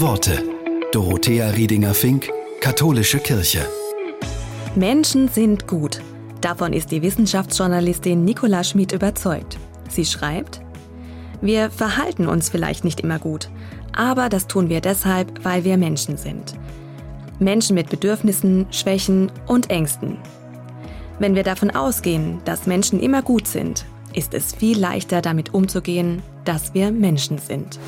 Worte. Dorothea Riedinger-Fink, Katholische Kirche. Menschen sind gut. Davon ist die Wissenschaftsjournalistin Nicola Schmid überzeugt. Sie schreibt, wir verhalten uns vielleicht nicht immer gut, aber das tun wir deshalb, weil wir Menschen sind. Menschen mit Bedürfnissen, Schwächen und Ängsten. Wenn wir davon ausgehen, dass Menschen immer gut sind, ist es viel leichter damit umzugehen, dass wir Menschen sind.